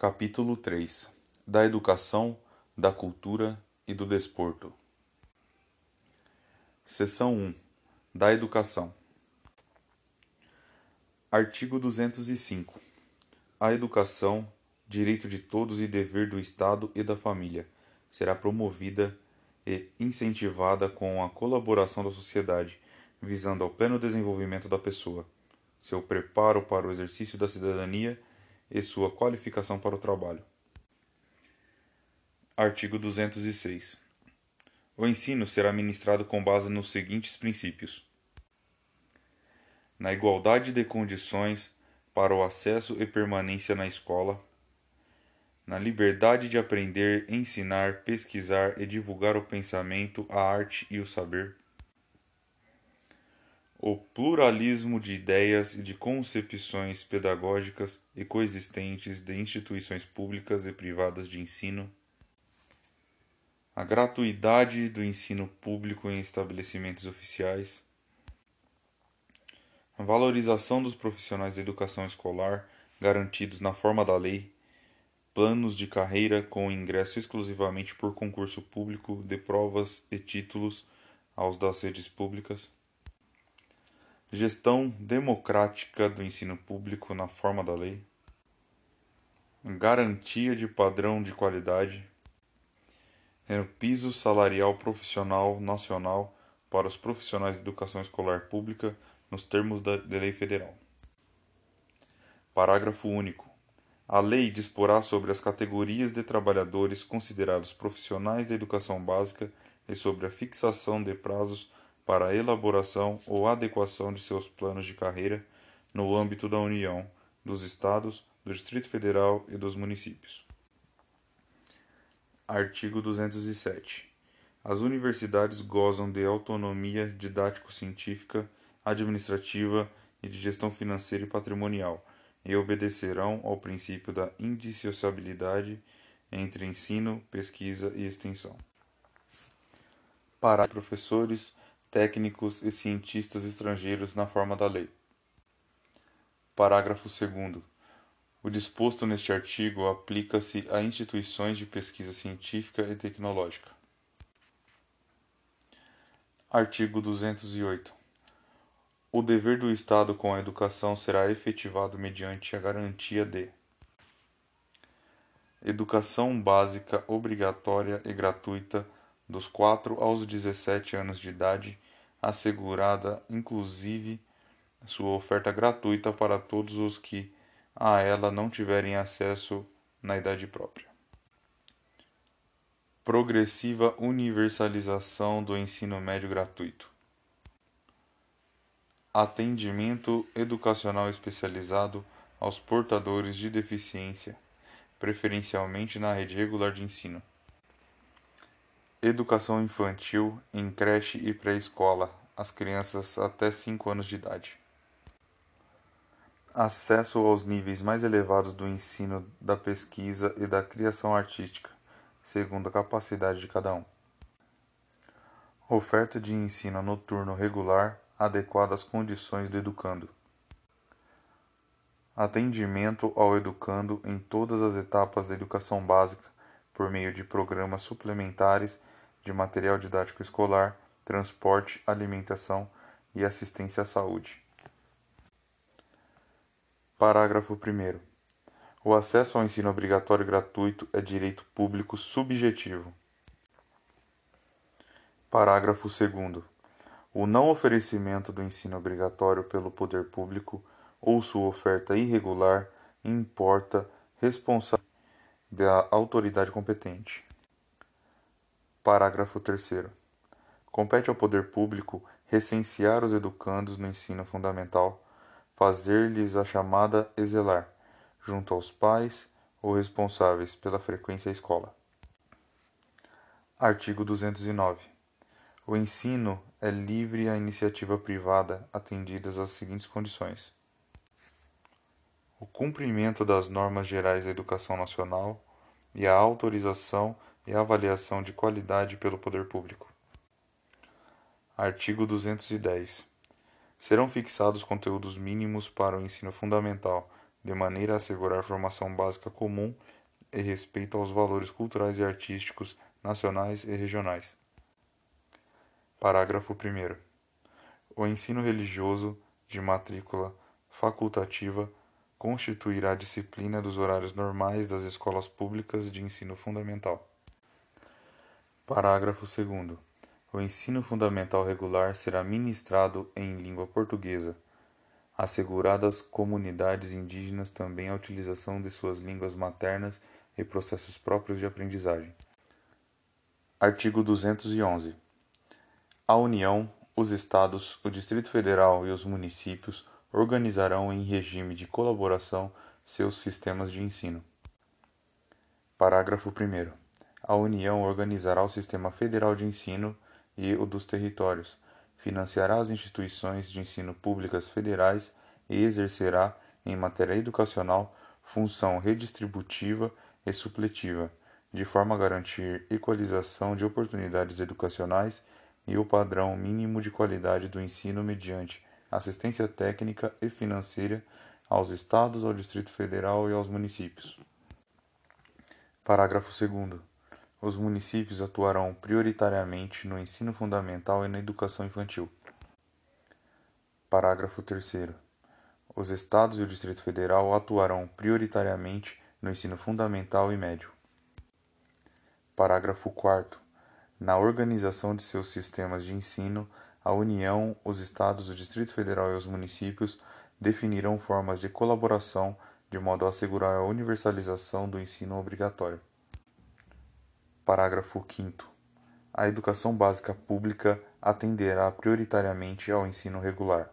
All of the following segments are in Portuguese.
Capítulo 3 Da Educação, da Cultura e do Desporto. Seção 1 Da Educação. Artigo 205. A educação, direito de todos e dever do Estado e da família, será promovida e incentivada com a colaboração da sociedade, visando ao pleno desenvolvimento da pessoa, seu preparo para o exercício da cidadania e sua qualificação para o trabalho. Artigo 206. O ensino será ministrado com base nos seguintes princípios: na igualdade de condições para o acesso e permanência na escola, na liberdade de aprender, ensinar, pesquisar e divulgar o pensamento, a arte e o saber o pluralismo de ideias e de concepções pedagógicas e coexistentes de instituições públicas e privadas de ensino, a gratuidade do ensino público em estabelecimentos oficiais, a valorização dos profissionais da educação escolar garantidos na forma da lei, planos de carreira com ingresso exclusivamente por concurso público de provas e títulos aos das redes públicas gestão democrática do ensino público na forma da lei, garantia de padrão de qualidade, piso salarial profissional nacional para os profissionais de educação escolar pública nos termos da lei federal. Parágrafo único. A lei disporá sobre as categorias de trabalhadores considerados profissionais da educação básica e sobre a fixação de prazos para a elaboração ou adequação de seus planos de carreira no âmbito da União, dos Estados, do Distrito Federal e dos municípios. Artigo 207. As universidades gozam de autonomia didático-científica, administrativa e de gestão financeira e patrimonial e obedecerão ao princípio da indissociabilidade entre ensino, pesquisa e extensão. Para professores, técnicos e cientistas estrangeiros na forma da lei. Parágrafo 2. O disposto neste artigo aplica-se a instituições de pesquisa científica e tecnológica. Artigo 208. O dever do Estado com a educação será efetivado mediante a garantia de educação básica obrigatória e gratuita dos 4 aos 17 anos de idade, assegurada inclusive sua oferta gratuita para todos os que a ela não tiverem acesso na idade própria. Progressiva universalização do ensino médio gratuito. Atendimento educacional especializado aos portadores de deficiência, preferencialmente na rede regular de ensino. Educação infantil em creche e pré-escola, as crianças até 5 anos de idade. Acesso aos níveis mais elevados do ensino, da pesquisa e da criação artística, segundo a capacidade de cada um. Oferta de ensino noturno regular, adequada às condições do educando. Atendimento ao educando em todas as etapas da educação básica, por meio de programas suplementares de material didático escolar, transporte, alimentação e assistência à saúde. Parágrafo 1. O acesso ao ensino obrigatório gratuito é direito público subjetivo. Parágrafo 2. O não oferecimento do ensino obrigatório pelo poder público ou sua oferta irregular importa responsabilidade da autoridade competente. Parágrafo 3. Compete ao poder público recensear os educandos no ensino fundamental, fazer-lhes a chamada exelar, junto aos pais ou responsáveis pela frequência à escola. Artigo 209. O ensino é livre à iniciativa privada, atendidas as seguintes condições: o cumprimento das normas gerais da educação nacional e a autorização e avaliação de qualidade pelo poder público. Artigo 210. Serão fixados conteúdos mínimos para o ensino fundamental, de maneira a assegurar formação básica comum e respeito aos valores culturais e artísticos nacionais e regionais. Parágrafo 1. O ensino religioso de matrícula facultativa constituirá disciplina dos horários normais das escolas públicas de ensino fundamental. Parágrafo 2. O ensino fundamental regular será ministrado em língua portuguesa, asseguradas comunidades indígenas também a utilização de suas línguas maternas e processos próprios de aprendizagem. Artigo 211. A União, os Estados, o Distrito Federal e os municípios organizarão em regime de colaboração seus sistemas de ensino. Parágrafo 1. A União organizará o Sistema Federal de Ensino e o dos territórios, financiará as instituições de ensino públicas federais e exercerá, em matéria educacional, função redistributiva e supletiva, de forma a garantir equalização de oportunidades educacionais e o padrão mínimo de qualidade do ensino mediante assistência técnica e financeira aos Estados, ao Distrito Federal e aos municípios. Parágrafo 2 os municípios atuarão prioritariamente no ensino fundamental e na educação infantil. Parágrafo 3. Os Estados e o Distrito Federal atuarão prioritariamente no ensino fundamental e médio. Parágrafo 4. Na organização de seus sistemas de ensino, a União, os Estados, o Distrito Federal e os municípios definirão formas de colaboração de modo a assegurar a universalização do ensino obrigatório. Parágrafo 5. A educação básica pública atenderá prioritariamente ao ensino regular.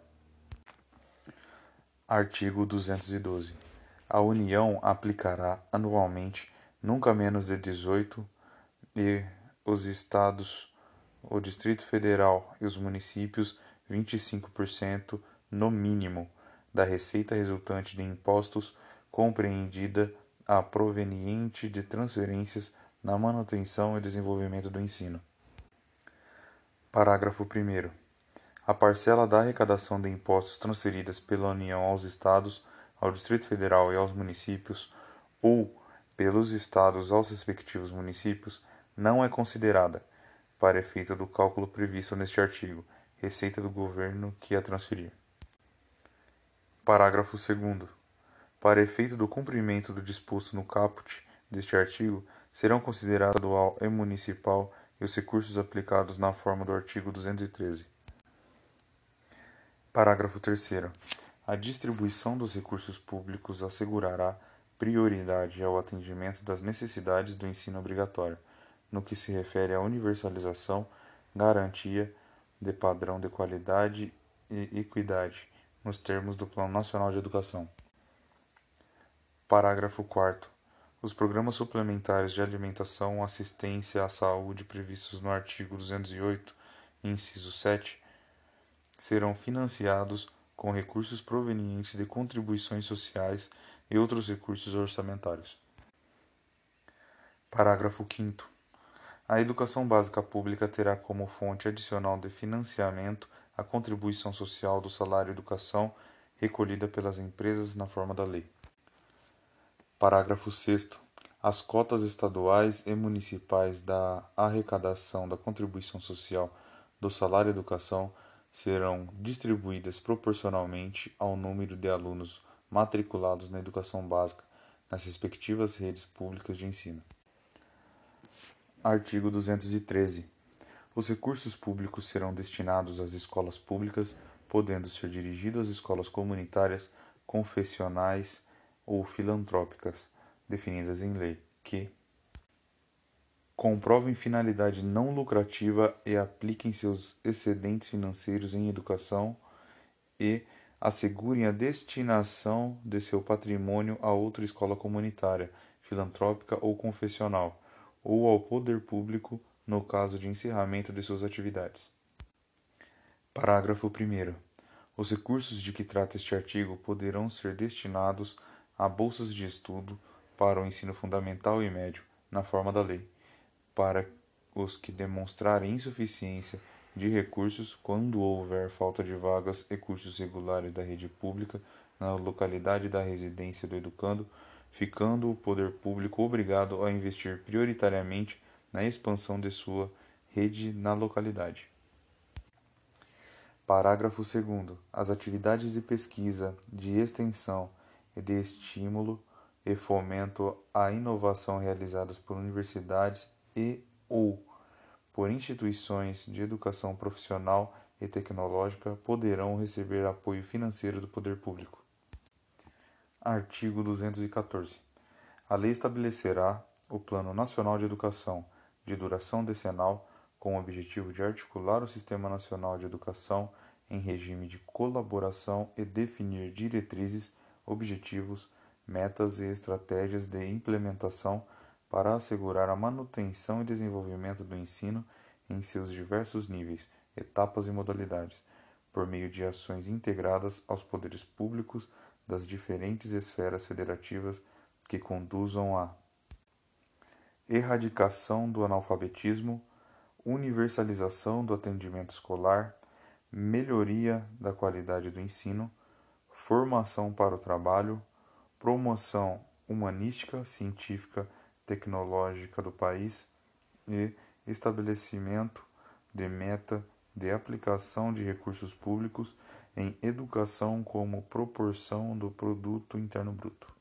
Artigo 212. A União aplicará anualmente nunca menos de 18 e os estados, o Distrito Federal e os municípios 25% no mínimo da receita resultante de impostos compreendida a proveniente de transferências na manutenção e desenvolvimento do ensino. Parágrafo 1. A parcela da arrecadação de impostos transferidas pela União aos Estados, ao Distrito Federal e aos municípios, ou pelos Estados aos respectivos municípios, não é considerada, para efeito do cálculo previsto neste artigo, receita do governo que a transferir. Parágrafo 2. Para efeito do cumprimento do disposto no caput deste artigo, serão considerados estadual e municipal e os recursos aplicados na forma do artigo 213. Parágrafo 3 A distribuição dos recursos públicos assegurará prioridade ao atendimento das necessidades do ensino obrigatório, no que se refere à universalização, garantia de padrão de qualidade e equidade, nos termos do Plano Nacional de Educação. Parágrafo 4 os programas suplementares de alimentação assistência à saúde previstos no artigo 208, inciso 7, serão financiados com recursos provenientes de contribuições sociais e outros recursos orçamentários. Parágrafo 5. A educação básica pública terá como fonte adicional de financiamento a contribuição social do salário educação recolhida pelas empresas na forma da lei. Parágrafo 6. As cotas estaduais e municipais da arrecadação da contribuição social do salário educação serão distribuídas proporcionalmente ao número de alunos matriculados na educação básica nas respectivas redes públicas de ensino. Artigo 213. Os recursos públicos serão destinados às escolas públicas, podendo ser dirigidos às escolas comunitárias, confessionais ou filantrópicas, definidas em lei, que comprovem finalidade não lucrativa e apliquem seus excedentes financeiros em educação e assegurem a destinação de seu patrimônio a outra escola comunitária, filantrópica ou confessional, ou ao poder público no caso de encerramento de suas atividades. Parágrafo 1. Os recursos de que trata este artigo poderão ser destinados a bolsas de estudo para o ensino fundamental e médio, na forma da lei, para os que demonstrarem insuficiência de recursos quando houver falta de vagas e cursos regulares da rede pública na localidade da residência do educando, ficando o poder público obrigado a investir prioritariamente na expansão de sua rede na localidade. Parágrafo 2. As atividades de pesquisa, de extensão de estímulo e fomento à inovação realizadas por universidades e ou por instituições de educação profissional e tecnológica poderão receber apoio financeiro do poder público. Artigo 214. A lei estabelecerá o Plano Nacional de Educação, de duração decenal, com o objetivo de articular o Sistema Nacional de Educação em regime de colaboração e definir diretrizes, objetivos, metas e estratégias de implementação para assegurar a manutenção e desenvolvimento do ensino em seus diversos níveis, etapas e modalidades, por meio de ações integradas aos poderes públicos das diferentes esferas federativas que conduzam à erradicação do analfabetismo, universalização do atendimento escolar, melhoria da qualidade do ensino, formação para o trabalho, promoção humanística, científica, tecnológica do país e estabelecimento de meta de aplicação de recursos públicos em educação como proporção do produto interno bruto.